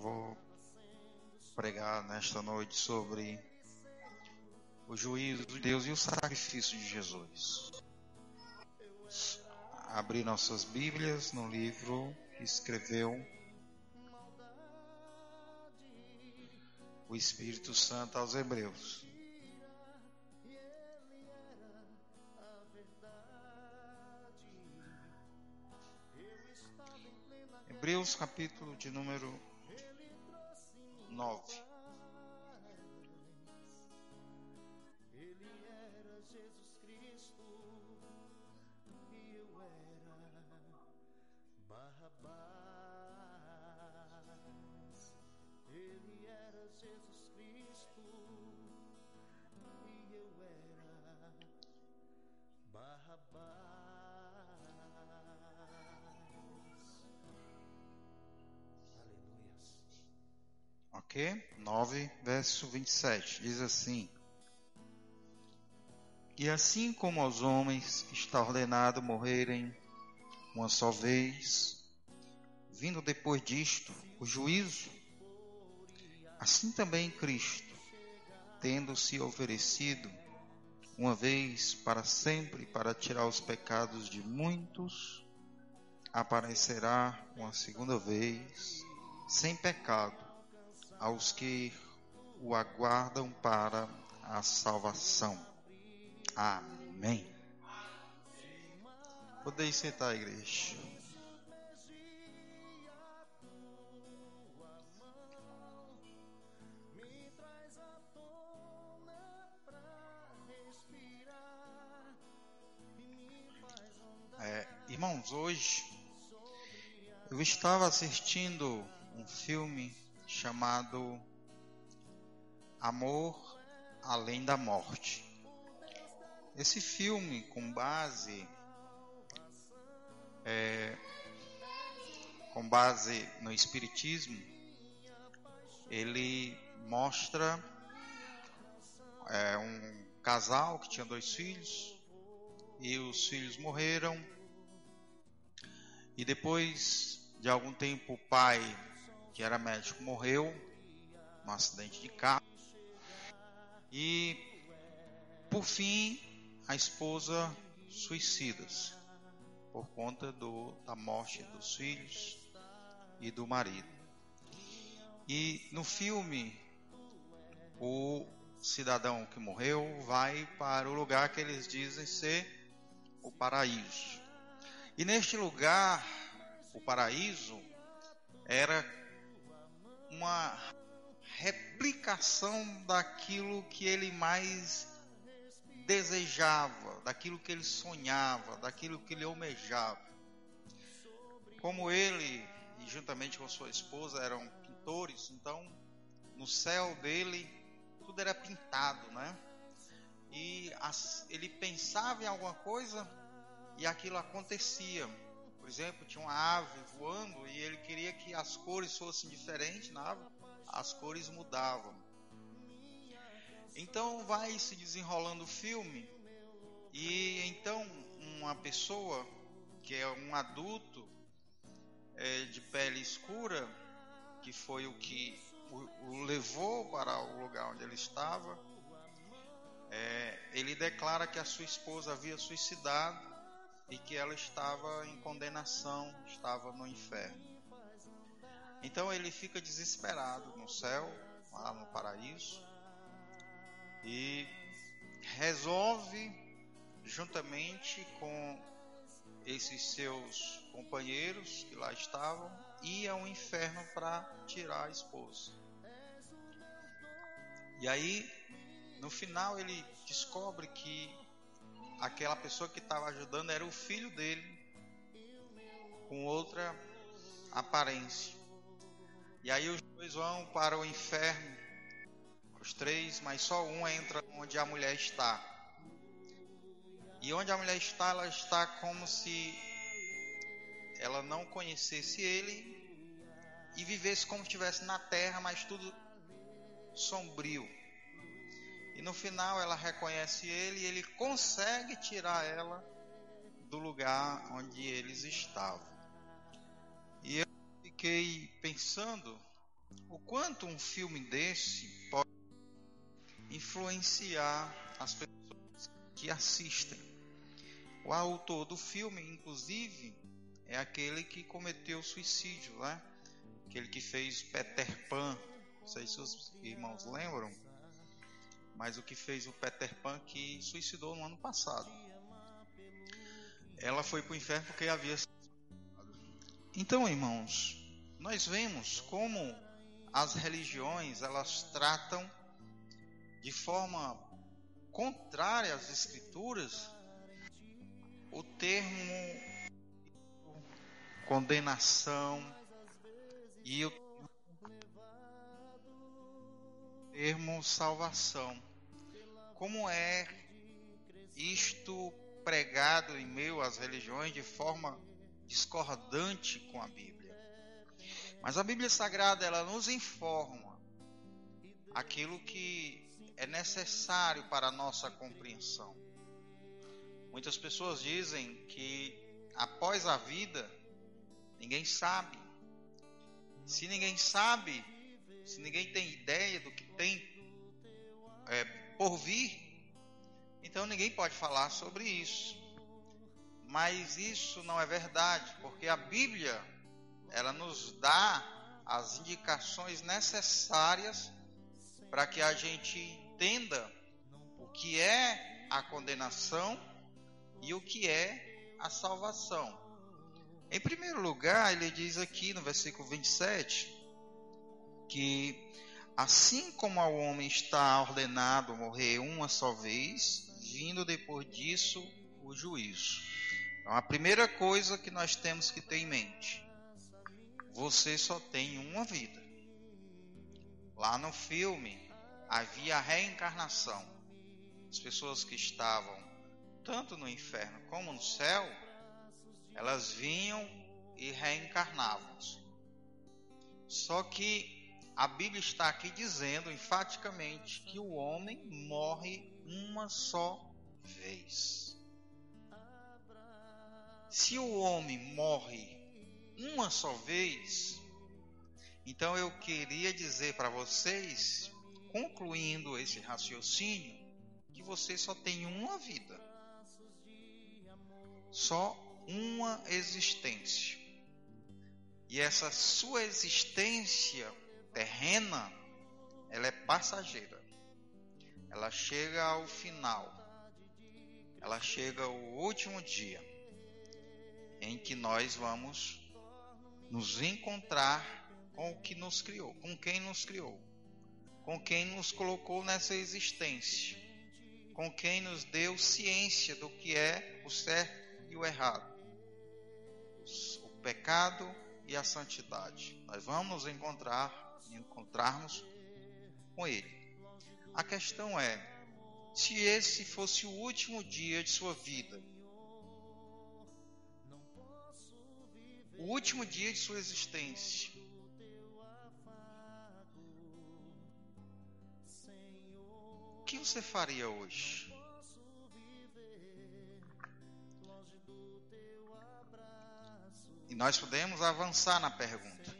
vou pregar nesta noite sobre o juízo de Deus e o sacrifício de Jesus. Abrir nossas Bíblias no livro que escreveu o Espírito Santo aos Hebreus. Hebreus capítulo de número 9. Ok? 9, verso 27. Diz assim: E assim como aos homens está ordenado morrerem uma só vez, vindo depois disto o juízo, assim também Cristo, tendo se oferecido uma vez para sempre para tirar os pecados de muitos, aparecerá uma segunda vez sem pecado aos que o aguardam para a salvação. Amém. Podeis sentar, igreja. É, irmãos, hoje eu estava assistindo um filme chamado Amor Além da Morte. Esse filme, com base é, com base no Espiritismo, ele mostra é, um casal que tinha dois filhos e os filhos morreram e depois de algum tempo o pai que era médico morreu num acidente de carro e por fim a esposa suicida-se por conta do, da morte dos filhos e do marido. E no filme, o cidadão que morreu vai para o lugar que eles dizem ser o paraíso. E neste lugar, o paraíso era uma replicação daquilo que ele mais desejava, daquilo que ele sonhava, daquilo que ele almejava. Como ele, juntamente com sua esposa, eram pintores, então no céu dele tudo era pintado, né? E as, ele pensava em alguma coisa e aquilo acontecia. Exemplo, tinha uma ave voando e ele queria que as cores fossem diferentes na ave, as cores mudavam. Então vai se desenrolando o filme e então uma pessoa que é um adulto é, de pele escura, que foi o que o, o levou para o lugar onde ele estava, é, ele declara que a sua esposa havia suicidado e que ela estava em condenação, estava no inferno. Então ele fica desesperado no céu, lá no paraíso, e resolve, juntamente com esses seus companheiros que lá estavam, ir ao inferno para tirar a esposa. E aí, no final, ele descobre que aquela pessoa que estava ajudando era o filho dele, com outra aparência. E aí os dois vão para o inferno, os três, mas só um entra onde a mulher está. E onde a mulher está, ela está como se ela não conhecesse ele e vivesse como se estivesse na terra, mas tudo sombrio. E no final ela reconhece ele e ele consegue tirar ela do lugar onde eles estavam. E eu fiquei pensando o quanto um filme desse pode influenciar as pessoas que assistem. O autor do filme, inclusive, é aquele que cometeu suicídio, né? Aquele que fez Peter Pan. Não sei se os irmãos lembram, mas o que fez o Peter Pan que suicidou no ano passado. Ela foi para o inferno porque havia. Então, irmãos, nós vemos como as religiões elas tratam de forma contrária às escrituras o termo condenação e o termo salvação. Como é isto pregado em meio às religiões de forma discordante com a Bíblia? Mas a Bíblia Sagrada ela nos informa aquilo que é necessário para a nossa compreensão. Muitas pessoas dizem que após a vida Ninguém sabe. Se ninguém sabe, se ninguém tem ideia do que tem é, por vir, então ninguém pode falar sobre isso. Mas isso não é verdade, porque a Bíblia ela nos dá as indicações necessárias para que a gente entenda o que é a condenação e o que é a salvação. Em primeiro lugar, ele diz aqui no versículo 27 que assim como ao homem está ordenado morrer uma só vez, vindo depois disso o juízo. Então, a primeira coisa que nós temos que ter em mente: você só tem uma vida. Lá no filme havia a reencarnação. As pessoas que estavam tanto no inferno como no céu elas vinham e reencarnavam. Só que a Bíblia está aqui dizendo enfaticamente que o homem morre uma só vez. Se o homem morre uma só vez, então eu queria dizer para vocês, concluindo esse raciocínio, que você só tem uma vida. Só uma existência. E essa sua existência terrena, ela é passageira. Ela chega ao final. Ela chega ao último dia em que nós vamos nos encontrar com o que nos criou, com quem nos criou, com quem nos colocou nessa existência, com quem nos deu ciência do que é o certo e o errado o pecado e a santidade. Nós vamos encontrar, encontrarmos com Ele. A questão é, se esse fosse o último dia de sua vida, o último dia de sua existência, o que você faria hoje? E nós podemos avançar na pergunta.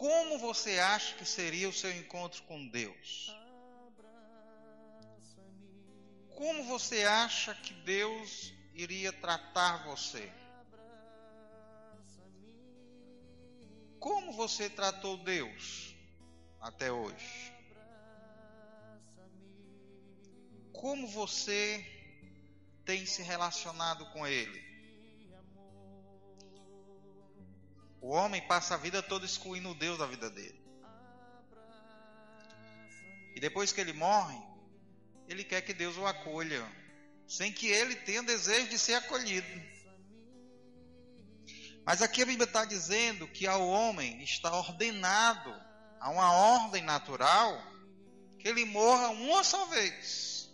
Como você acha que seria o seu encontro com Deus? Como você acha que Deus iria tratar você? Como você tratou Deus até hoje? Como você tem se relacionado com Ele? O homem passa a vida toda excluindo Deus da vida dele. E depois que ele morre, ele quer que Deus o acolha, sem que ele tenha desejo de ser acolhido. Mas aqui a Bíblia está dizendo que ao homem está ordenado, a uma ordem natural, que ele morra uma só vez.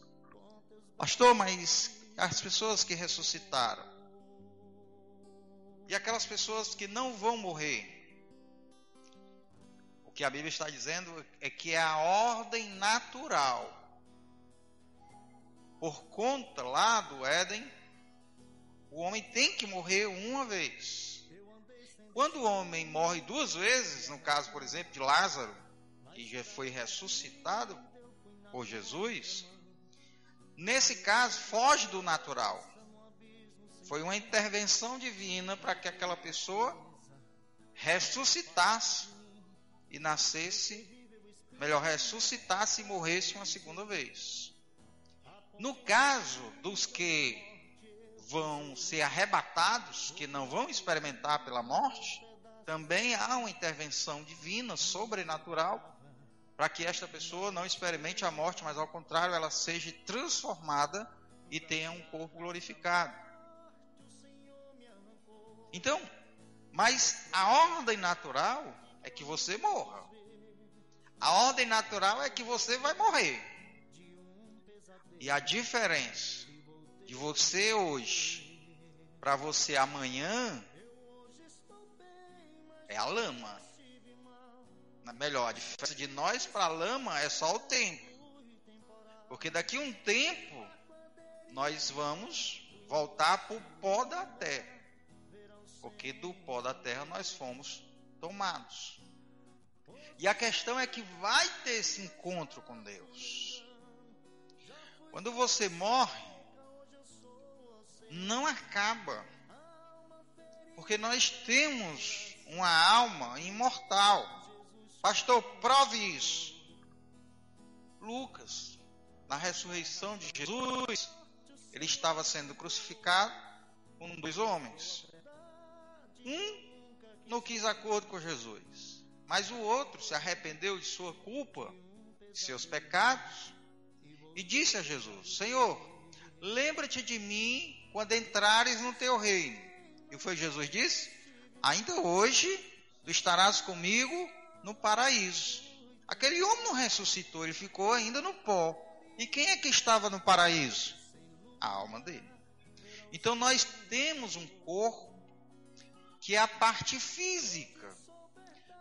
Pastor, mas as pessoas que ressuscitaram, e aquelas pessoas que não vão morrer. O que a Bíblia está dizendo é que é a ordem natural. Por conta lá do Éden, o homem tem que morrer uma vez. Quando o homem morre duas vezes, no caso, por exemplo, de Lázaro, que já foi ressuscitado por Jesus, nesse caso foge do natural. Foi uma intervenção divina para que aquela pessoa ressuscitasse e nascesse, melhor, ressuscitasse e morresse uma segunda vez. No caso dos que vão ser arrebatados, que não vão experimentar pela morte, também há uma intervenção divina, sobrenatural, para que esta pessoa não experimente a morte, mas ao contrário, ela seja transformada e tenha um corpo glorificado. Então, mas a ordem natural é que você morra. A ordem natural é que você vai morrer. E a diferença de você hoje para você amanhã é a lama. Melhor, a diferença de nós para a lama é só o tempo. Porque daqui a um tempo nós vamos voltar para o pó da terra. Porque do pó da terra nós fomos tomados. E a questão é que vai ter esse encontro com Deus. Quando você morre, não acaba. Porque nós temos uma alma imortal. Pastor, prove isso. Lucas, na ressurreição de Jesus, ele estava sendo crucificado com dois homens. Um não quis acordo com Jesus, mas o outro se arrependeu de sua culpa, de seus pecados, e disse a Jesus: Senhor, lembra-te de mim quando entrares no teu reino. E foi Jesus disse: Ainda hoje tu estarás comigo no paraíso. Aquele homem não ressuscitou, ele ficou ainda no pó. E quem é que estava no paraíso? A alma dele. Então nós temos um corpo que é a parte física.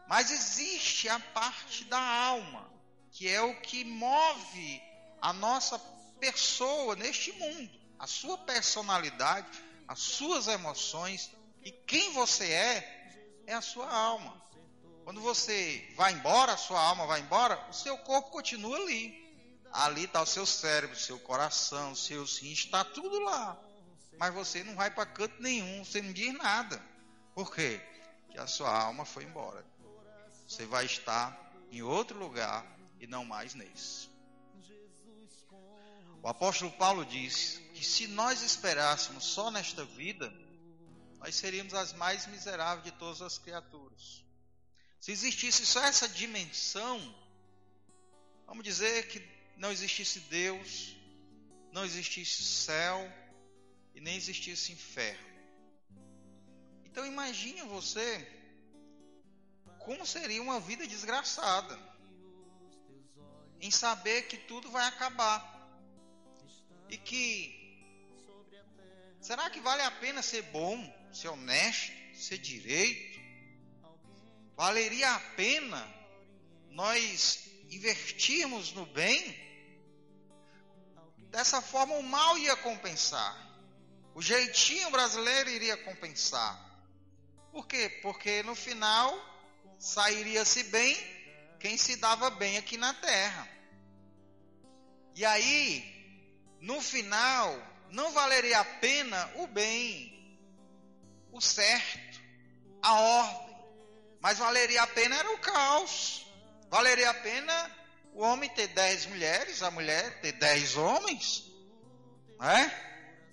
Mas existe a parte da alma, que é o que move a nossa pessoa neste mundo, a sua personalidade, as suas emoções e quem você é, é a sua alma. Quando você vai embora, a sua alma vai embora, o seu corpo continua ali. Ali está o seu cérebro, o seu coração, o seu sim, está tudo lá. Mas você não vai para canto nenhum, você não diz nada. Por quê? Que a sua alma foi embora. Você vai estar em outro lugar e não mais nesse. O apóstolo Paulo diz que se nós esperássemos só nesta vida, nós seríamos as mais miseráveis de todas as criaturas. Se existisse só essa dimensão, vamos dizer que não existisse Deus, não existisse céu e nem existisse inferno. Então imagine você como seria uma vida desgraçada em saber que tudo vai acabar e que será que vale a pena ser bom? ser honesto, ser direito, valeria a pena nós investirmos no bem? Dessa forma, o mal ia compensar. O jeitinho brasileiro iria compensar. Por quê? Porque no final sairia-se bem quem se dava bem aqui na terra. E aí, no final, não valeria a pena o bem, o certo, a ordem. Mas valeria a pena era o caos. Valeria a pena o homem ter dez mulheres, a mulher ter dez homens. Né?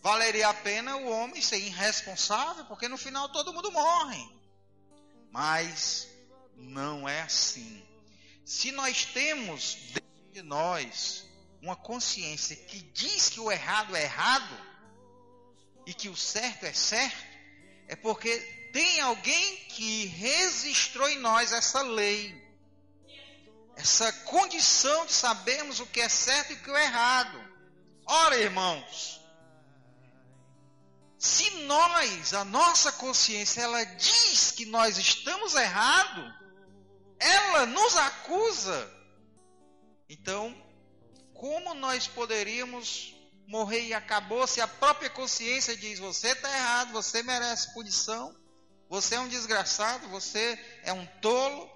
Valeria a pena o homem ser irresponsável, porque no final todo mundo morre. Mas não é assim. Se nós temos dentro de nós uma consciência que diz que o errado é errado e que o certo é certo, é porque tem alguém que registrou em nós essa lei, essa condição de sabermos o que é certo e o que é errado. Ora, irmãos, se nós, a nossa consciência, ela diz que nós estamos errados, ela nos acusa. Então, como nós poderíamos morrer e acabou, se a própria consciência diz: você está errado, você merece punição, você é um desgraçado, você é um tolo,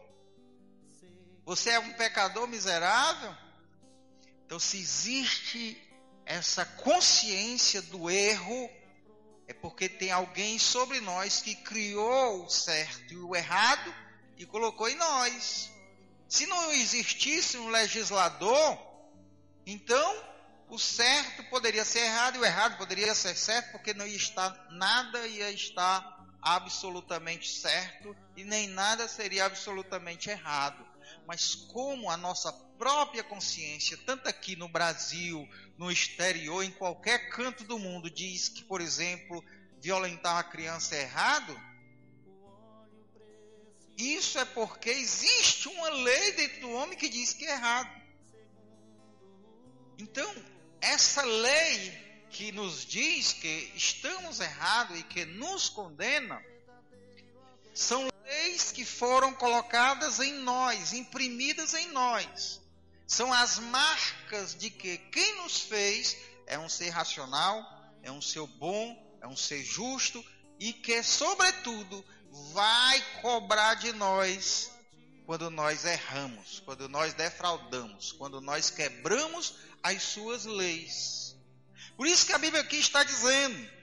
você é um pecador miserável. Então, se existe essa consciência do erro, é porque tem alguém sobre nós que criou o certo e o errado e colocou em nós. Se não existisse um legislador, então o certo poderia ser errado e o errado poderia ser certo, porque não ia estar nada ia estar absolutamente certo e nem nada seria absolutamente errado. Mas como a nossa própria consciência, tanto aqui no Brasil, no exterior, em qualquer canto do mundo, diz que, por exemplo, violentar uma criança é errado, isso é porque existe uma lei dentro do homem que diz que é errado. Então, essa lei que nos diz que estamos errados e que nos condena, são leis que foram colocadas em nós, imprimidas em nós. São as marcas de que quem nos fez é um ser racional, é um ser bom, é um ser justo e que, sobretudo, vai cobrar de nós quando nós erramos, quando nós defraudamos, quando nós quebramos as suas leis. Por isso que a Bíblia aqui está dizendo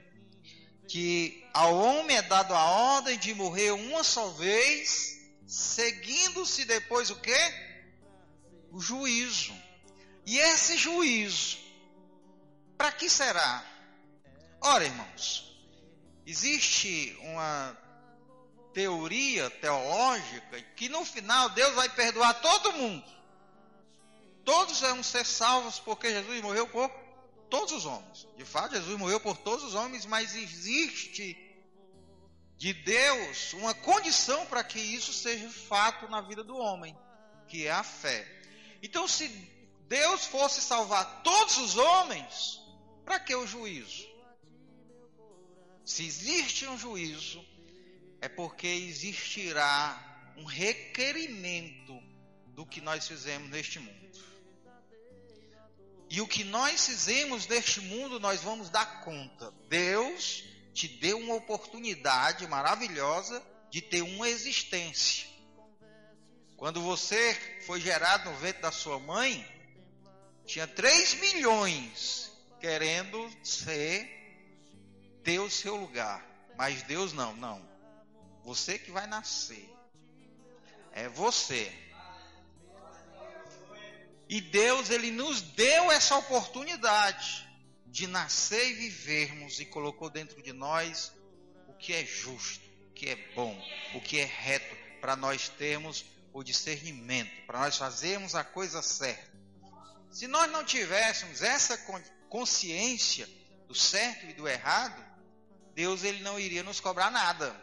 que ao homem é dado a ordem de morrer uma só vez, seguindo-se depois o quê? O juízo. E esse juízo, para que será? Ora, irmãos, existe uma teoria teológica que no final Deus vai perdoar todo mundo. Todos vão ser salvos porque Jesus morreu por todos os homens. De fato, Jesus morreu por todos os homens, mas existe de Deus uma condição para que isso seja fato na vida do homem, que é a fé. Então, se Deus fosse salvar todos os homens, para que o juízo? Se existe um juízo, é porque existirá um requerimento do que nós fizemos neste mundo. E o que nós fizemos neste mundo, nós vamos dar conta. Deus te deu uma oportunidade maravilhosa de ter uma existência. Quando você foi gerado no ventre da sua mãe, tinha 3 milhões querendo ser ter o seu lugar. Mas Deus não, não. Você que vai nascer. É você. E Deus, Ele nos deu essa oportunidade de nascer e vivermos e colocou dentro de nós o que é justo, o que é bom, o que é reto, para nós termos o discernimento, para nós fazermos a coisa certa. Se nós não tivéssemos essa consciência do certo e do errado, Deus ele não iria nos cobrar nada.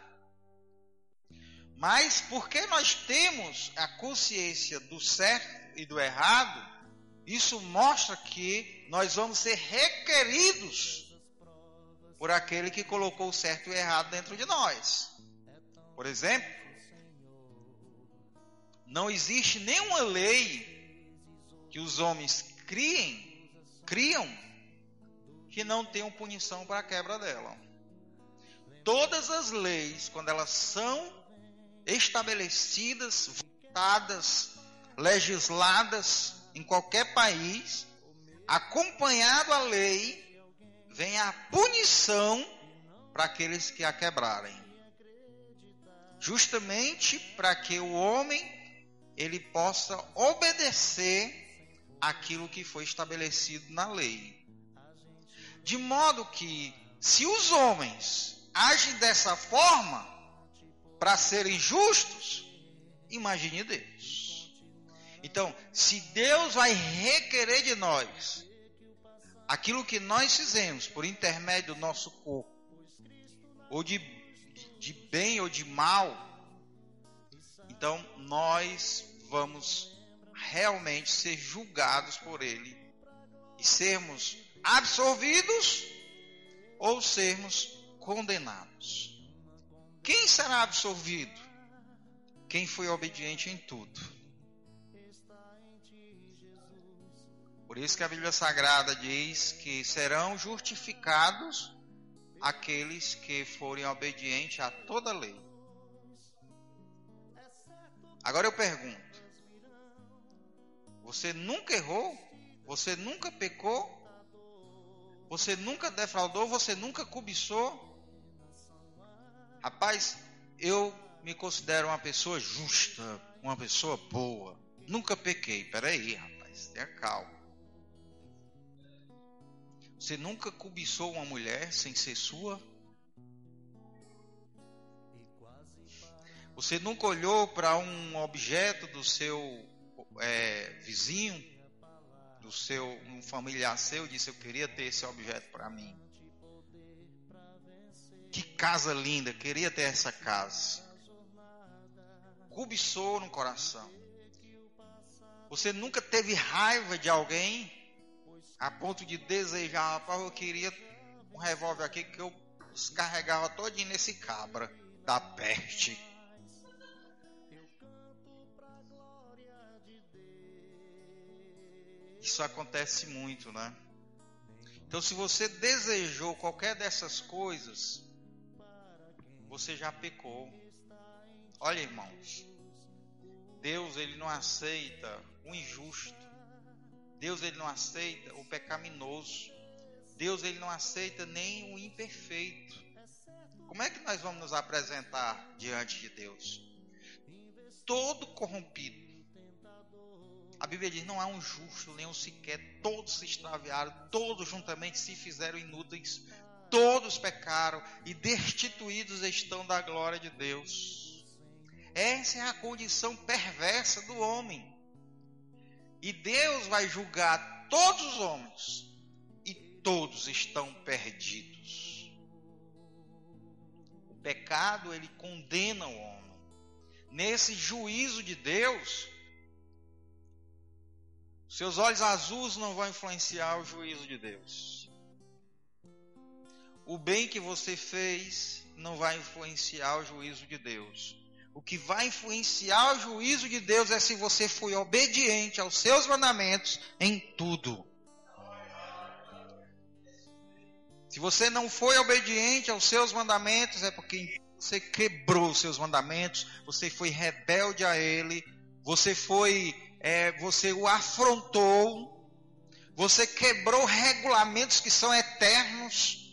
Mas porque nós temos a consciência do certo e do errado, isso mostra que nós vamos ser requeridos por aquele que colocou o certo e o errado dentro de nós. Por exemplo, não existe nenhuma lei que os homens criem, criam que não tenham punição para a quebra dela. Todas as leis, quando elas são estabelecidas, votadas, legisladas em qualquer país, acompanhado a lei, vem a punição para aqueles que a quebrarem. Justamente para que o homem ele possa obedecer aquilo que foi estabelecido na lei. De modo que se os homens agem dessa forma, para serem justos, imagine Deus. Então, se Deus vai requerer de nós aquilo que nós fizemos por intermédio do nosso corpo, ou de, de bem ou de mal, então nós vamos realmente ser julgados por Ele e sermos absolvidos ou sermos condenados. Quem será absolvido? Quem foi obediente em tudo. Por isso que a Bíblia Sagrada diz que serão justificados aqueles que forem obedientes a toda lei. Agora eu pergunto: você nunca errou? Você nunca pecou? Você nunca defraudou? Você nunca cobiçou? Rapaz, eu me considero uma pessoa justa, uma pessoa boa. Nunca pequei. Peraí, rapaz, tenha calma. Você nunca cobiçou uma mulher sem ser sua? Você nunca olhou para um objeto do seu é, vizinho, do seu um familiar seu, e disse: Eu queria ter esse objeto para mim. Que casa linda, queria ter essa casa. Cobiçou no coração. Você nunca teve raiva de alguém a ponto de desejar, rapaz, eu queria um revólver aqui que eu descarregava todinho nesse cabra da peste. Isso acontece muito, né? Então, se você desejou qualquer dessas coisas, você já pecou. Olha, irmãos, Deus ele não aceita o injusto. Deus ele não aceita o pecaminoso. Deus ele não aceita nem o imperfeito. Como é que nós vamos nos apresentar diante de Deus? Todo corrompido. A Bíblia diz: não há um justo, nem um sequer, todos se extraviaram, todos juntamente se fizeram inúteis, todos pecaram e destituídos estão da glória de Deus. Essa é a condição perversa do homem. E Deus vai julgar todos os homens, e todos estão perdidos. O pecado ele condena o homem. Nesse juízo de Deus, seus olhos azuis não vão influenciar o juízo de Deus. O bem que você fez não vai influenciar o juízo de Deus. O que vai influenciar o juízo de Deus é se você foi obediente aos seus mandamentos em tudo. Se você não foi obediente aos seus mandamentos, é porque você quebrou os seus mandamentos, você foi rebelde a Ele, você foi, é, você o afrontou, você quebrou regulamentos que são eternos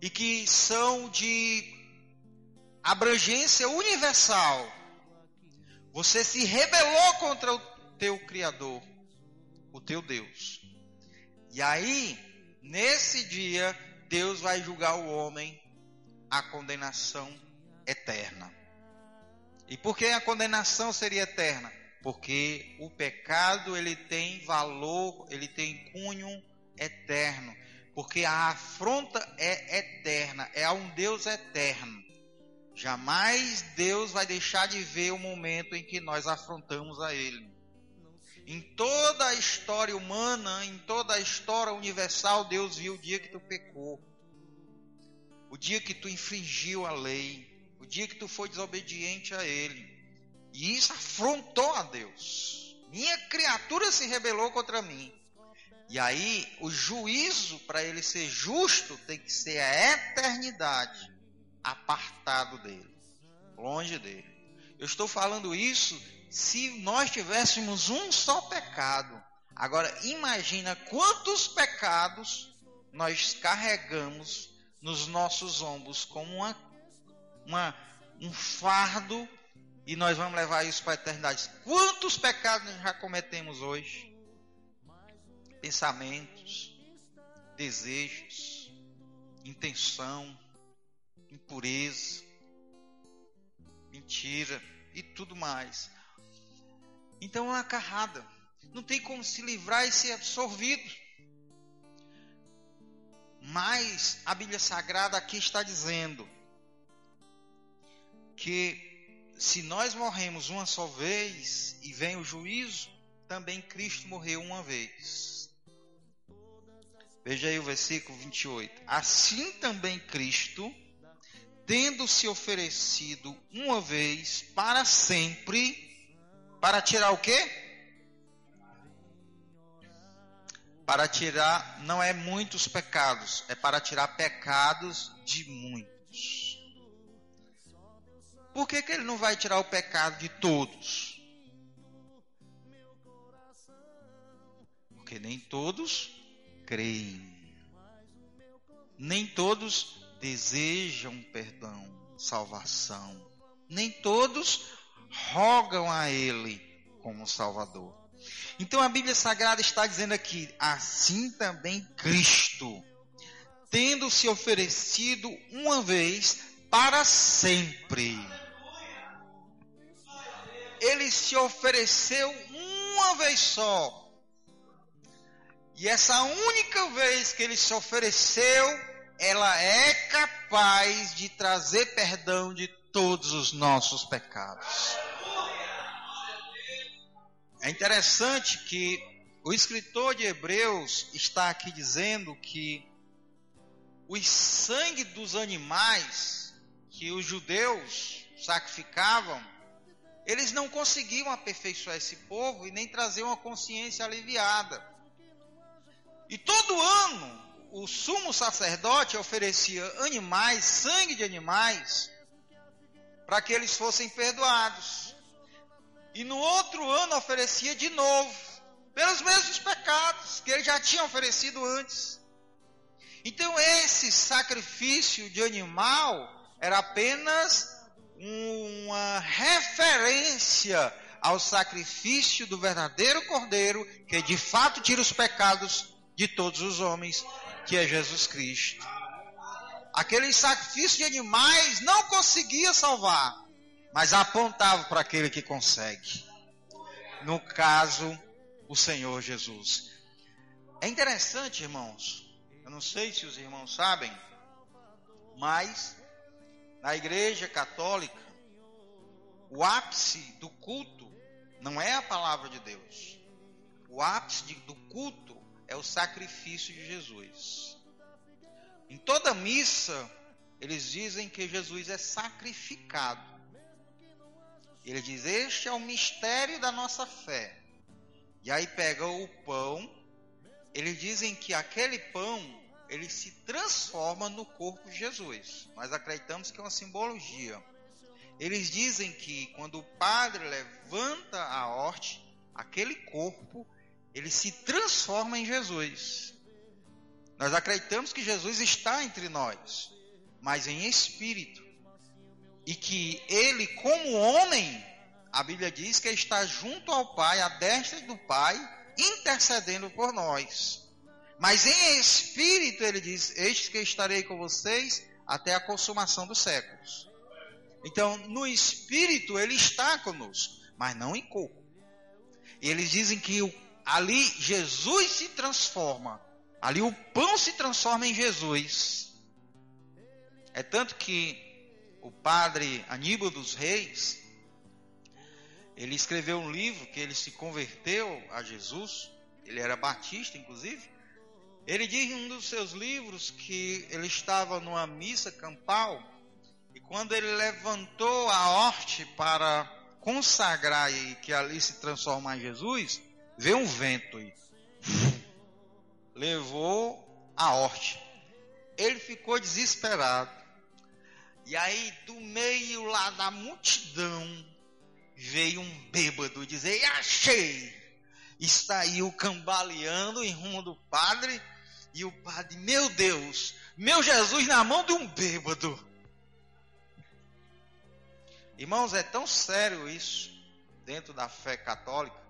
e que são de abrangência universal. Você se rebelou contra o teu Criador, o teu Deus. E aí, nesse dia, Deus vai julgar o homem a condenação eterna. E por que a condenação seria eterna? Porque o pecado ele tem valor, ele tem cunho eterno. Porque a afronta é eterna, é a um Deus eterno. Jamais Deus vai deixar de ver o momento em que nós afrontamos a Ele. Em toda a história humana, em toda a história universal, Deus viu o dia que tu pecou, o dia que tu infringiu a lei, o dia que tu foi desobediente a Ele. E isso afrontou a Deus. Minha criatura se rebelou contra mim. E aí, o juízo para ele ser justo tem que ser a eternidade apartado dele, longe dele. Eu estou falando isso se nós tivéssemos um só pecado. Agora, imagina quantos pecados nós carregamos nos nossos ombros como uma, uma, um fardo e nós vamos levar isso para a eternidade. Quantos pecados nós já cometemos hoje? Pensamentos, desejos, intenção, impureza, mentira e tudo mais. Então é uma carrada. Não tem como se livrar e ser absorvido. Mas a Bíblia Sagrada aqui está dizendo que se nós morremos uma só vez e vem o juízo, também Cristo morreu uma vez. Veja aí o versículo 28. Assim também Cristo tendo se oferecido uma vez para sempre, para tirar o quê? Para tirar, não é muitos pecados, é para tirar pecados de muitos. por que, que ele não vai tirar o pecado de todos? Porque nem todos creem. Nem todos desejam perdão, salvação. Nem todos rogam a Ele como Salvador. Então a Bíblia Sagrada está dizendo aqui: assim também Cristo, tendo se oferecido uma vez para sempre. Ele se ofereceu uma vez só. E essa única vez que ele se ofereceu, ela é capaz de trazer perdão de todos os nossos pecados. É interessante que o escritor de Hebreus está aqui dizendo que os sangue dos animais que os judeus sacrificavam, eles não conseguiam aperfeiçoar esse povo e nem trazer uma consciência aliviada. E todo ano o sumo sacerdote oferecia animais, sangue de animais, para que eles fossem perdoados. E no outro ano oferecia de novo, pelos mesmos pecados que ele já tinha oferecido antes. Então esse sacrifício de animal era apenas uma referência ao sacrifício do verdadeiro Cordeiro, que de fato tira os pecados de todos os homens, que é Jesus Cristo. Aquele sacrifício de animais não conseguia salvar, mas apontava para aquele que consegue. No caso, o Senhor Jesus. É interessante, irmãos. Eu não sei se os irmãos sabem, mas na Igreja Católica, o ápice do culto não é a palavra de Deus. O ápice do culto é o sacrifício de Jesus. Em toda missa, eles dizem que Jesus é sacrificado. Ele diz: Este é o mistério da nossa fé. E aí pega o pão. Eles dizem que aquele pão ele se transforma no corpo de Jesus. Nós acreditamos que é uma simbologia. Eles dizem que quando o padre levanta a horte, aquele corpo ele se transforma em Jesus. Nós acreditamos que Jesus está entre nós, mas em espírito. E que ele, como homem, a Bíblia diz que está junto ao Pai, à destra do Pai, intercedendo por nós. Mas em espírito ele diz: Eis que estarei com vocês até a consumação dos séculos. Então, no espírito ele está conosco, mas não em corpo. E eles dizem que o ali Jesus se transforma. Ali o pão se transforma em Jesus. É tanto que o padre Aníbal dos Reis, ele escreveu um livro que ele se converteu a Jesus. Ele era batista, inclusive. Ele diz em um dos seus livros que ele estava numa missa campal e quando ele levantou a horte para consagrar e que ali se transformar em Jesus, veio um vento e levou a horte. Ele ficou desesperado. E aí, do meio lá da multidão, veio um bêbado dizer: Achei! E saiu cambaleando em rumo do padre. E o padre, meu Deus, meu Jesus na mão de um bêbado. Irmãos, é tão sério isso dentro da fé católica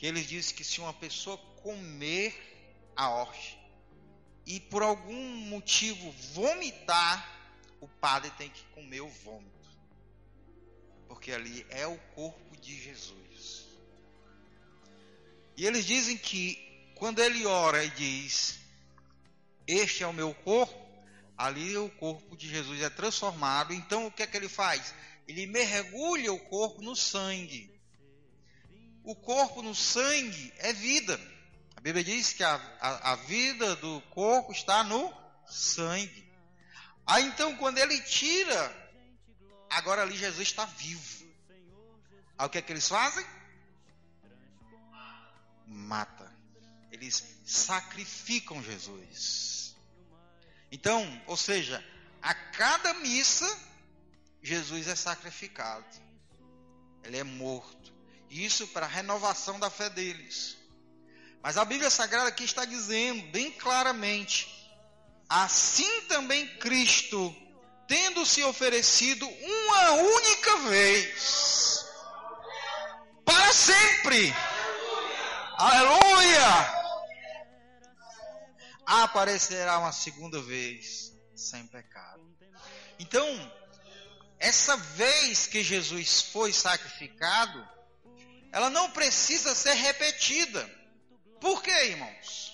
que eles dizem que se uma pessoa comer a horte e por algum motivo vomitar, o padre tem que comer o vômito. Porque ali é o corpo de Jesus. E eles dizem que quando ele ora e diz: Este é o meu corpo, ali o corpo de Jesus é transformado. Então o que é que ele faz? Ele mergulha o corpo no sangue o corpo no sangue é vida. A Bíblia diz que a, a, a vida do corpo está no sangue. Aí então, quando ele tira, agora ali Jesus está vivo. Aí o que é que eles fazem? Mata. Eles sacrificam Jesus. Então, ou seja, a cada missa Jesus é sacrificado. Ele é morto. Isso para a renovação da fé deles. Mas a Bíblia Sagrada aqui está dizendo bem claramente: assim também Cristo, tendo se oferecido uma única vez, para sempre. Aleluia! Aparecerá uma segunda vez sem pecado. Então, essa vez que Jesus foi sacrificado, ela não precisa ser repetida. Por quê, irmãos?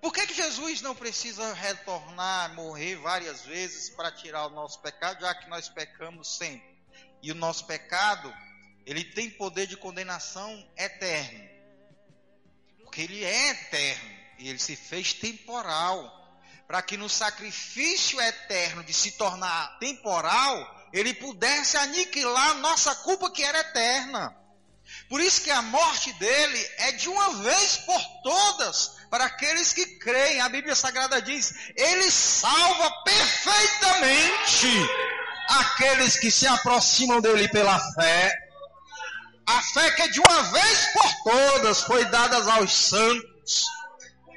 Por que, que Jesus não precisa retornar, morrer várias vezes para tirar o nosso pecado, já que nós pecamos sempre? E o nosso pecado, ele tem poder de condenação eterno. Porque ele é eterno e ele se fez temporal. Para que no sacrifício eterno de se tornar temporal, ele pudesse aniquilar nossa culpa que era eterna. Por isso que a morte dele é de uma vez por todas para aqueles que creem. A Bíblia Sagrada diz: ele salva perfeitamente aqueles que se aproximam dele pela fé. A fé que é de uma vez por todas foi dada aos santos.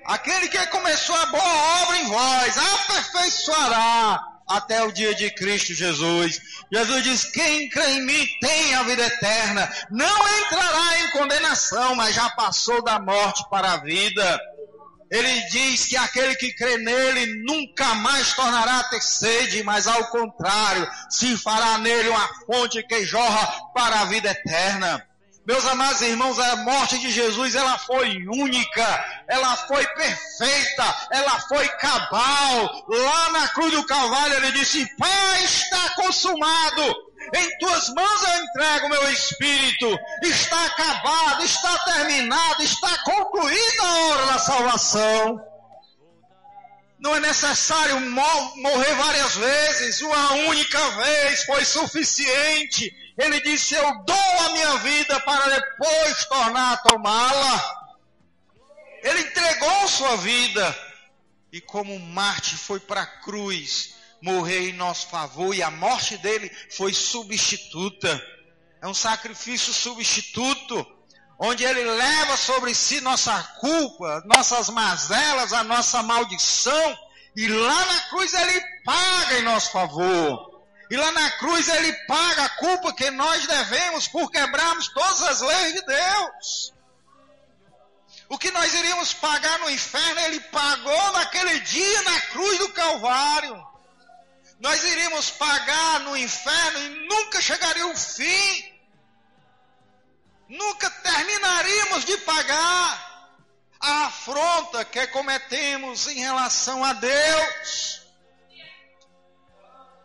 Aquele que começou a boa obra em vós, aperfeiçoará até o dia de Cristo Jesus. Jesus diz: Quem crê em mim tem a vida eterna, não entrará em condenação, mas já passou da morte para a vida. Ele diz que aquele que crê nele nunca mais tornará a ter sede, mas ao contrário, se fará nele uma fonte que jorra para a vida eterna. Meus amados irmãos, a morte de Jesus, ela foi única, ela foi perfeita, ela foi cabal. Lá na cruz do Calvário ele disse, Pai, está consumado. Em tuas mãos eu entrego meu espírito. Está acabado, está terminado, está concluída a hora da salvação. Não é necessário morrer várias vezes, uma única vez foi suficiente ele disse: Eu dou a minha vida para depois tornar a tomá-la. Ele entregou sua vida. E como Marte foi para a cruz morrer em nosso favor, e a morte dele foi substituta. É um sacrifício substituto, onde ele leva sobre si nossa culpa, nossas mazelas, a nossa maldição, e lá na cruz ele paga em nosso favor. E lá na cruz ele paga a culpa que nós devemos por quebrarmos todas as leis de Deus. O que nós iríamos pagar no inferno, ele pagou naquele dia na cruz do Calvário. Nós iríamos pagar no inferno e nunca chegaria o fim. Nunca terminaríamos de pagar a afronta que cometemos em relação a Deus.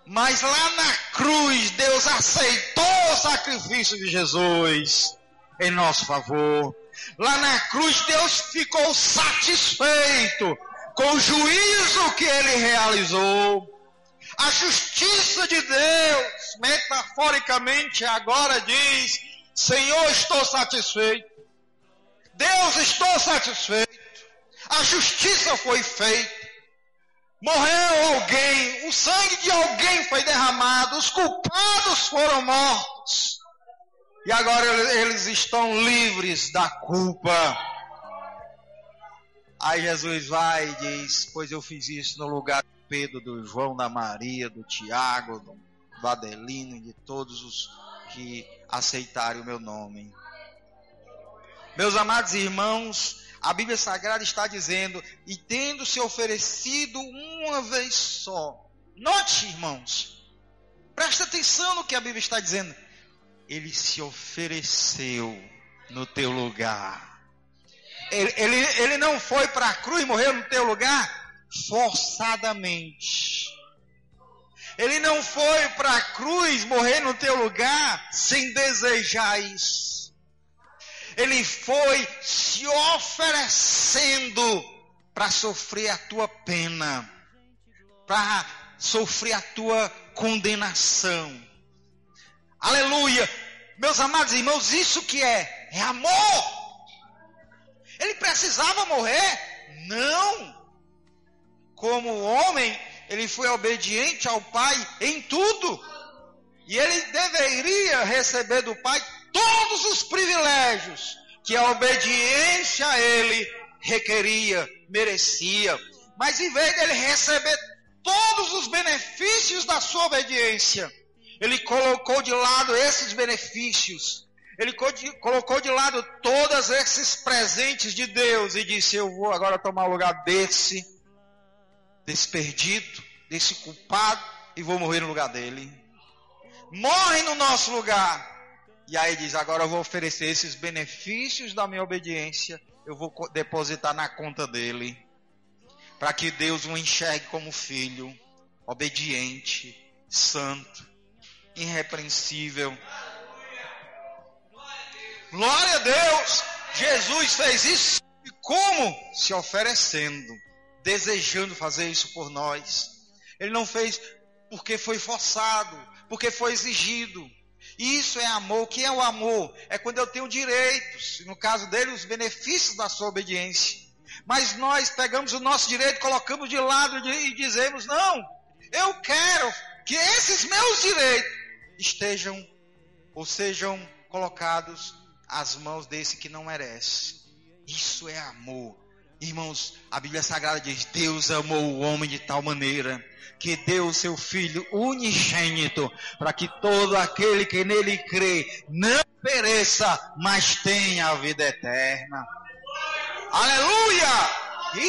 Mas lá na cruz, Deus aceitou o sacrifício de Jesus em nosso favor. Lá na cruz, Deus ficou satisfeito com o juízo que ele realizou. A justiça de Deus, metaforicamente, agora diz: Senhor, estou satisfeito. Deus, estou satisfeito. A justiça foi feita. Morreu alguém, o sangue de alguém foi derramado, os culpados foram mortos. E agora eles estão livres da culpa. Aí Jesus vai e diz: Pois eu fiz isso no lugar de Pedro, do João, da Maria, do Tiago, do Adelino e de todos os que aceitarem o meu nome. Meus amados irmãos, a Bíblia Sagrada está dizendo, e tendo se oferecido uma vez só. Note, irmãos, presta atenção no que a Bíblia está dizendo. Ele se ofereceu no teu lugar. Ele, ele, ele não foi para a cruz e morreu no teu lugar forçadamente. Ele não foi para a cruz morrer no teu lugar sem desejar isso ele foi se oferecendo para sofrer a tua pena, para sofrer a tua condenação. Aleluia! Meus amados irmãos, isso que é? É amor. Ele precisava morrer? Não. Como homem, ele foi obediente ao Pai em tudo. E ele deveria receber do pai todos os privilégios que a obediência a ele requeria, merecia. Mas em vez dele receber todos os benefícios da sua obediência, ele colocou de lado esses benefícios. Ele colocou de lado todos esses presentes de Deus e disse: Eu vou agora tomar o lugar desse, desse perdido, desse culpado, e vou morrer no lugar dele. Morre no nosso lugar. E aí diz: Agora eu vou oferecer esses benefícios da minha obediência, eu vou depositar na conta dele, para que Deus o enxergue como filho, obediente, santo, irrepreensível. Glória a Deus! Jesus fez isso e como? Se oferecendo, desejando fazer isso por nós. Ele não fez porque foi forçado, porque foi exigido. Isso é amor. O que é o amor? É quando eu tenho direitos, no caso dele, os benefícios da sua obediência. Mas nós pegamos o nosso direito, colocamos de lado e dizemos: não, eu quero que esses meus direitos estejam ou sejam colocados às mãos desse que não merece. Isso é amor. Irmãos, a Bíblia Sagrada diz: Deus amou o homem de tal maneira que deu o seu Filho unigênito, para que todo aquele que nele crê não pereça, mas tenha a vida eterna. Aleluia!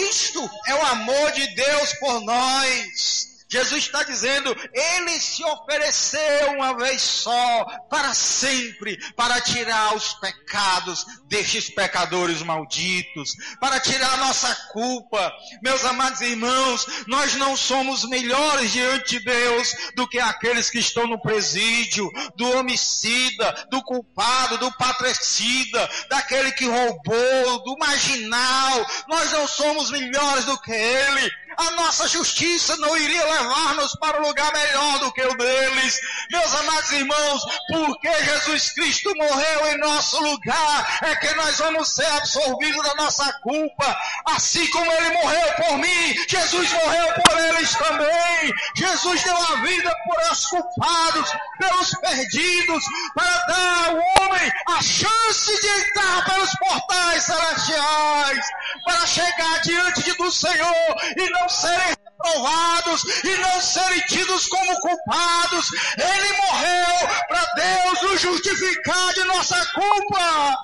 Isto é o amor de Deus por nós. Jesus está dizendo, ele se ofereceu uma vez só, para sempre, para tirar os pecados destes pecadores malditos, para tirar nossa culpa. Meus amados irmãos, nós não somos melhores diante de Deus do que aqueles que estão no presídio, do homicida, do culpado, do patricida, daquele que roubou, do marginal. Nós não somos melhores do que ele a nossa justiça não iria levar-nos para um lugar melhor do que o deles. Meus amados irmãos, porque Jesus Cristo morreu em nosso lugar, é que nós vamos ser absorvidos da nossa culpa. Assim como ele morreu por mim, Jesus morreu por eles também. Jesus deu a vida por os culpados, pelos perdidos, para dar ao homem a chance de entrar pelos portais celestiais, para chegar diante do Senhor e não serem reprovados e não serem tidos como culpados. Ele morreu para Deus nos justificar de nossa culpa.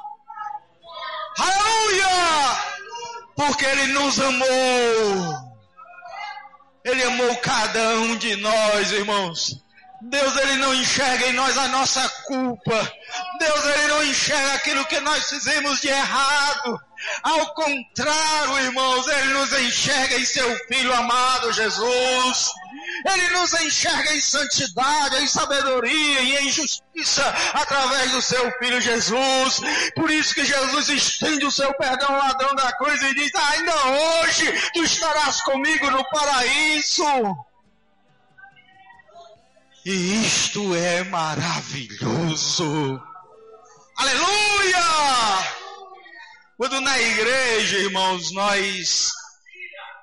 Aleluia! Porque Ele nos amou. Ele amou cada um de nós, irmãos. Deus ele não enxerga em nós a nossa culpa. Deus ele não enxerga aquilo que nós fizemos de errado. Ao contrário, irmãos, Ele nos enxerga em Seu Filho amado Jesus. Ele nos enxerga em santidade, em sabedoria e em justiça através do Seu Filho Jesus. Por isso que Jesus estende o Seu perdão ao ladrão da cruz e diz, ainda hoje tu estarás comigo no paraíso. E isto é maravilhoso. Aleluia! Quando na igreja, irmãos, nós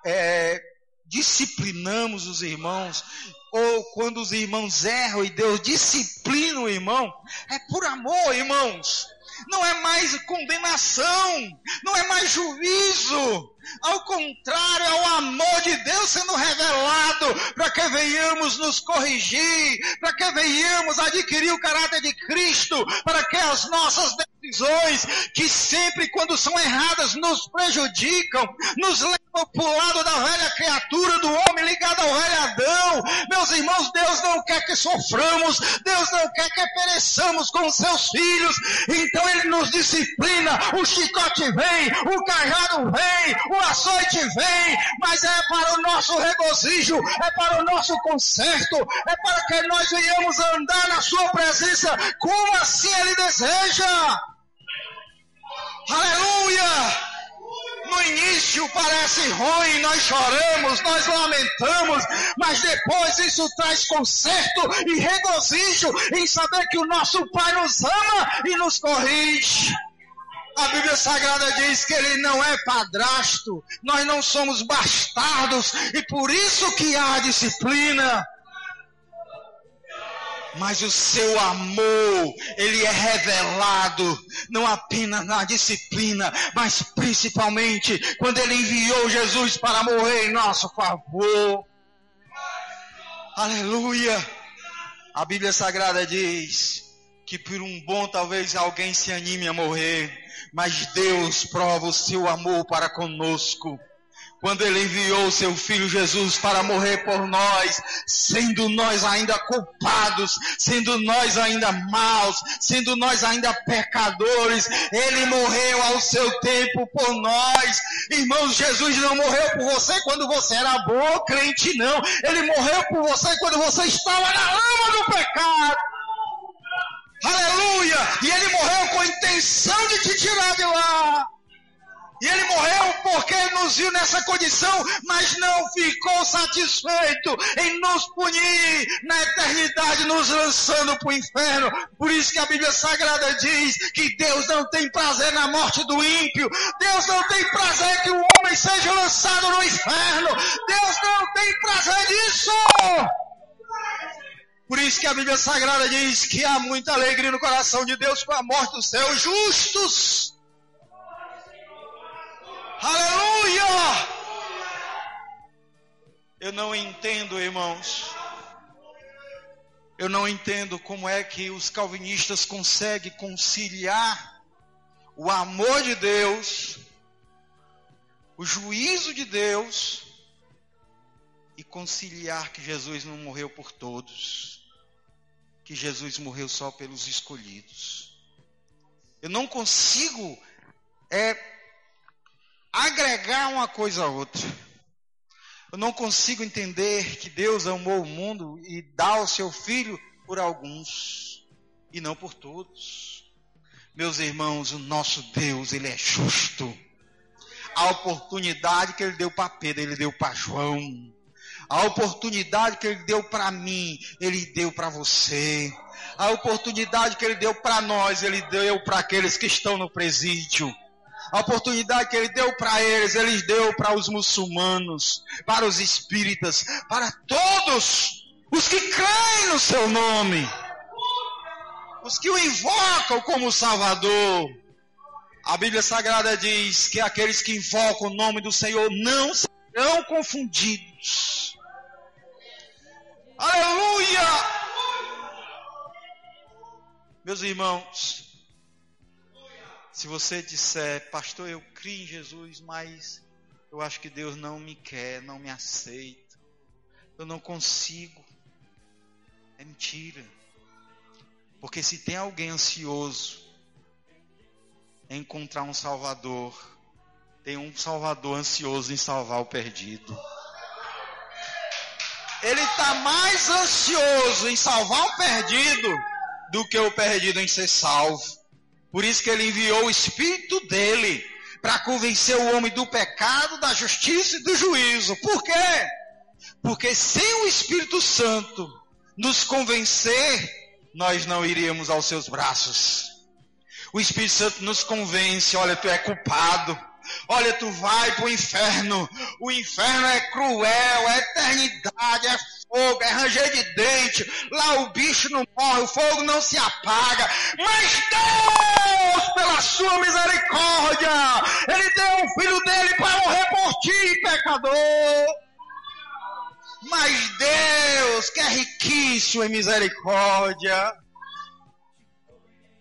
é, disciplinamos os irmãos, ou quando os irmãos erram e Deus disciplina o irmão, é por amor, irmãos. Não é mais condenação, não é mais juízo, ao contrário, é o amor de Deus sendo revelado para que venhamos nos corrigir, para que venhamos adquirir o caráter de Cristo, para que as nossas decisões, que sempre quando são erradas nos prejudicam, nos levam para o lado da velha criatura, do homem ligado ao velho Adão. Meus irmãos, Deus não quer que soframos, Deus não quer que pereçamos com seus filhos, então Ele nos disciplina, o chicote vem, o cajado vem, o açoite vem, mas é para o nosso regozijo, é para o nosso conserto, é para que nós venhamos andar na sua presença como assim Ele deseja. Aleluia! No início parece ruim, nós choramos, nós lamentamos, mas depois isso traz conserto e regozijo em saber que o nosso Pai nos ama e nos corrige. A Bíblia Sagrada diz que ele não é padrasto, nós não somos bastardos e por isso que há disciplina. Mas o seu amor, ele é revelado não apenas na disciplina, mas principalmente quando ele enviou Jesus para morrer em nosso favor. Aleluia! A Bíblia Sagrada diz que por um bom talvez alguém se anime a morrer, mas Deus prova o seu amor para conosco quando ele enviou seu filho Jesus para morrer por nós, sendo nós ainda culpados, sendo nós ainda maus, sendo nós ainda pecadores, ele morreu ao seu tempo por nós. Irmãos, Jesus não morreu por você quando você era bom, crente não. Ele morreu por você quando você estava na lama do pecado. Aleluia! E ele morreu com a intenção de te tirar de lá. E ele morreu porque nos viu nessa condição, mas não ficou satisfeito em nos punir na eternidade, nos lançando para o inferno. Por isso que a Bíblia Sagrada diz que Deus não tem prazer na morte do ímpio. Deus não tem prazer que o homem seja lançado no inferno. Deus não tem prazer nisso. Por isso que a Bíblia Sagrada diz que há muita alegria no coração de Deus com a morte dos seus justos. Aleluia! Eu não entendo, irmãos. Eu não entendo como é que os calvinistas conseguem conciliar o amor de Deus, o juízo de Deus e conciliar que Jesus não morreu por todos, que Jesus morreu só pelos escolhidos. Eu não consigo é, agregar uma coisa a outra. Eu não consigo entender que Deus amou o mundo e dá o seu filho por alguns e não por todos. Meus irmãos, o nosso Deus, ele é justo. A oportunidade que ele deu para Pedro, ele deu para João. A oportunidade que ele deu para mim, ele deu para você. A oportunidade que ele deu para nós, ele deu para aqueles que estão no presídio. A oportunidade que ele deu para eles, ele deu para os muçulmanos, para os espíritas, para todos os que creem no seu nome, os que o invocam como Salvador. A Bíblia Sagrada diz que aqueles que invocam o nome do Senhor não serão confundidos. Aleluia! Meus irmãos, se você disser, pastor, eu criei em Jesus, mas eu acho que Deus não me quer, não me aceita, eu não consigo. É mentira. Porque se tem alguém ansioso em encontrar um Salvador, tem um Salvador ansioso em salvar o perdido. Ele está mais ansioso em salvar o perdido do que o perdido em ser salvo. Por isso que ele enviou o Espírito dele para convencer o homem do pecado, da justiça e do juízo. Por quê? Porque sem o Espírito Santo nos convencer, nós não iríamos aos seus braços. O Espírito Santo nos convence, olha, tu é culpado. Olha, tu vai para o inferno. O inferno é cruel, é eternidade, é fogo, é ranger de dente. Lá o bicho não morre, o fogo não se apaga. Mas Deus, pela sua misericórdia, Ele deu o filho dele para morrer por ti, pecador. Mas Deus, que é riquíssimo em misericórdia,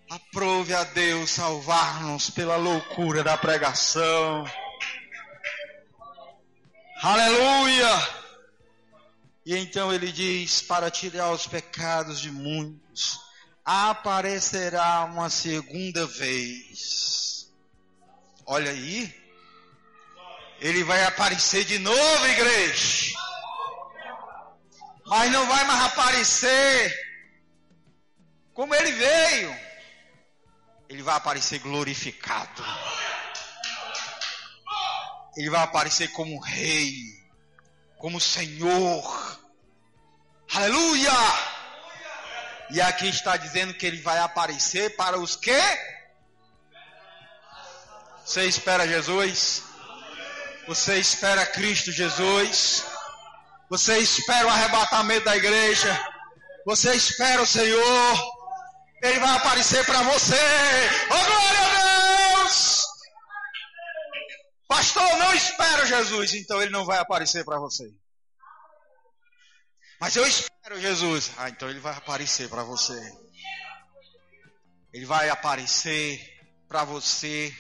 aprove a Deus salvar-nos pela loucura da pregação. Aleluia! E então ele diz: para tirar os pecados de muitos, aparecerá uma segunda vez. Olha aí. Ele vai aparecer de novo, igreja. Mas não vai mais aparecer como ele veio. Ele vai aparecer glorificado. Ele vai aparecer como rei, como senhor Aleluia! E aqui está dizendo que ele vai aparecer para os que? Você espera Jesus? Você espera Cristo Jesus? Você espera o arrebatamento da igreja? Você espera o Senhor, Ele vai aparecer para você. Oh, glória a Deus! Pastor, não espero Jesus, então Ele não vai aparecer para você. Mas eu espero Jesus. Ah, então Ele vai aparecer para você. Ele vai aparecer para você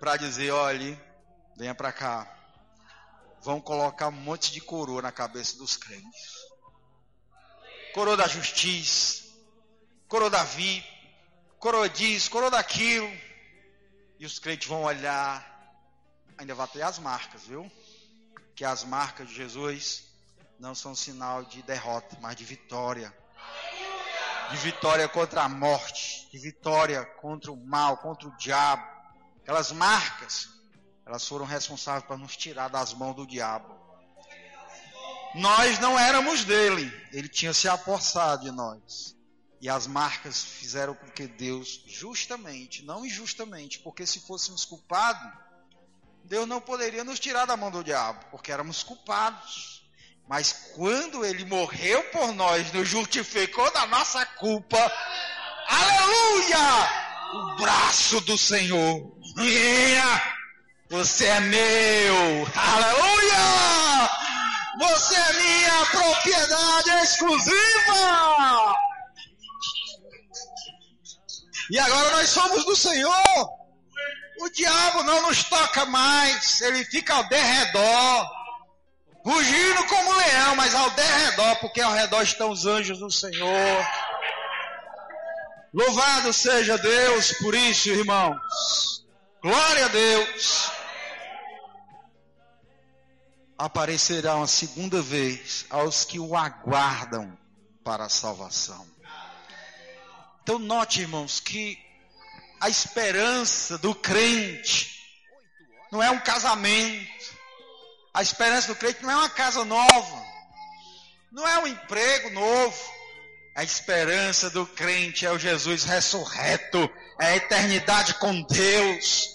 para dizer, olhe, venha para cá. Vão colocar um monte de coroa na cabeça dos crentes. Coroa da justiça, coroa da vida, coroa disso, coroa daquilo. E os crentes vão olhar. Ainda vai ter as marcas, viu? Que as marcas de Jesus não são sinal de derrota, mas de vitória. De vitória contra a morte, de vitória contra o mal, contra o diabo. Aquelas marcas, elas foram responsáveis para nos tirar das mãos do diabo. Nós não éramos dele, ele tinha se apossado de nós. E as marcas fizeram com que Deus, justamente, não injustamente, porque se fôssemos culpados, Deus não poderia nos tirar da mão do diabo, porque éramos culpados. Mas quando ele morreu por nós, nos justificou da nossa culpa, aleluia! O braço do Senhor, você é meu, aleluia! Você é minha propriedade exclusiva! E agora nós somos do Senhor. O diabo não nos toca mais, ele fica ao derredor, rugindo como leão, mas ao derredor, porque ao redor estão os anjos do Senhor. Louvado seja Deus por isso, irmãos. Glória a Deus. Aparecerá uma segunda vez aos que o aguardam para a salvação. Então, note, irmãos, que a esperança do crente não é um casamento. A esperança do crente não é uma casa nova. Não é um emprego novo. A esperança do crente é o Jesus ressurreto. É a eternidade com Deus.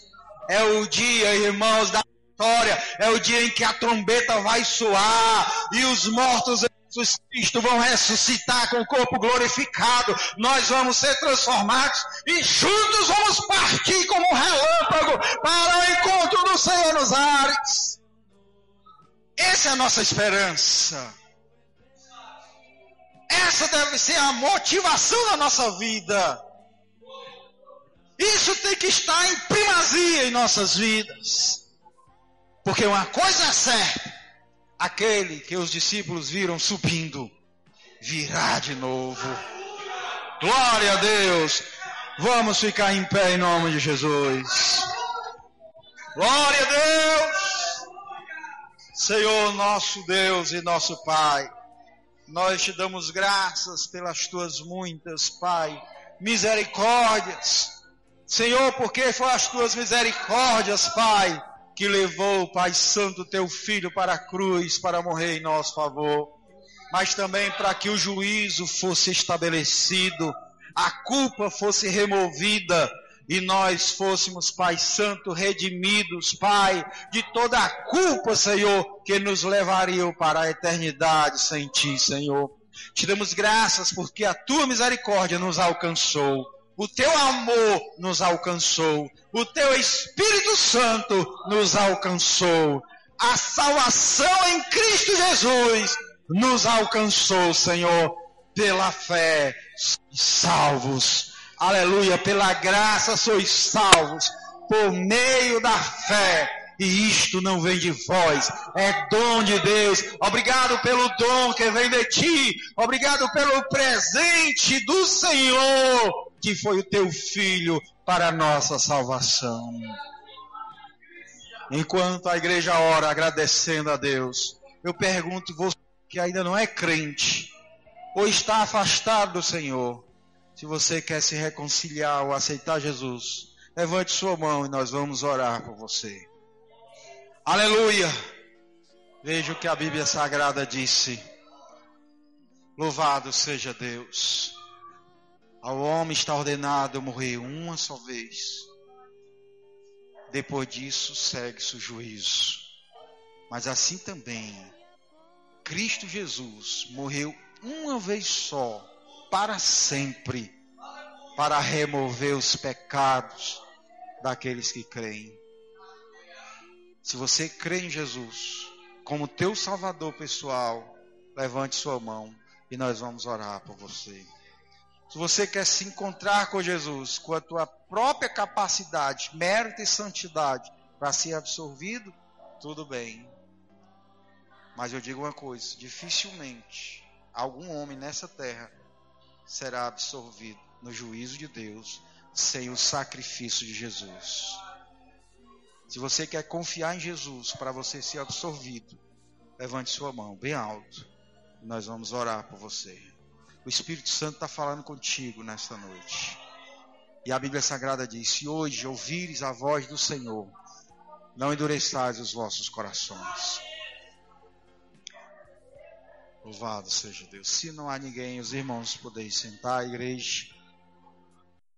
É o dia, irmãos, da vitória. É o dia em que a trombeta vai soar e os mortos Jesus Cristo vão ressuscitar com o corpo glorificado, nós vamos ser transformados e juntos vamos partir como um relâmpago para o encontro do Senhor nos ares. Essa é a nossa esperança. Essa deve ser a motivação da nossa vida. Isso tem que estar em primazia em nossas vidas. Porque uma coisa é certa, aquele que os discípulos viram subindo, virá de novo. Glória a Deus. Vamos ficar em pé em nome de Jesus. Glória a Deus. Senhor nosso Deus e nosso Pai, nós te damos graças pelas tuas muitas, Pai, misericórdias. Senhor, porque foram as tuas misericórdias, Pai, que levou, Pai Santo, teu filho para a cruz para morrer em nosso favor, mas também para que o juízo fosse estabelecido, a culpa fosse removida e nós fôssemos, Pai Santo, redimidos, Pai, de toda a culpa, Senhor, que nos levaria para a eternidade sem Ti, Senhor. Te damos graças porque a Tua misericórdia nos alcançou o teu amor nos alcançou, o teu Espírito Santo nos alcançou, a salvação em Cristo Jesus nos alcançou, Senhor, pela fé, salvos. Aleluia, pela graça sois salvos, por meio da fé. E isto não vem de vós, é dom de Deus. Obrigado pelo dom que vem de ti. Obrigado pelo presente do Senhor que foi o teu filho para a nossa salvação. Enquanto a igreja ora agradecendo a Deus, eu pergunto você que ainda não é crente ou está afastado do Senhor, se você quer se reconciliar ou aceitar Jesus, levante sua mão e nós vamos orar por você. Aleluia! Veja o que a Bíblia Sagrada disse. Louvado seja Deus. Ao homem está ordenado morrer uma só vez. Depois disso segue-se o juízo. Mas assim também, Cristo Jesus morreu uma vez só, para sempre, para remover os pecados daqueles que creem. Se você crê em Jesus como teu Salvador pessoal, levante sua mão e nós vamos orar por você. Se você quer se encontrar com Jesus, com a tua própria capacidade, mérito e santidade para ser absorvido, tudo bem. Mas eu digo uma coisa: dificilmente algum homem nessa terra será absorvido no juízo de Deus sem o sacrifício de Jesus. Se você quer confiar em Jesus para você ser absorvido, levante sua mão bem alto. E nós vamos orar por você. O Espírito Santo está falando contigo nesta noite. E a Bíblia Sagrada diz: Se hoje ouvires a voz do Senhor, não endureçais os vossos corações. Louvado seja Deus. Se não há ninguém, os irmãos podeis sentar, igreja.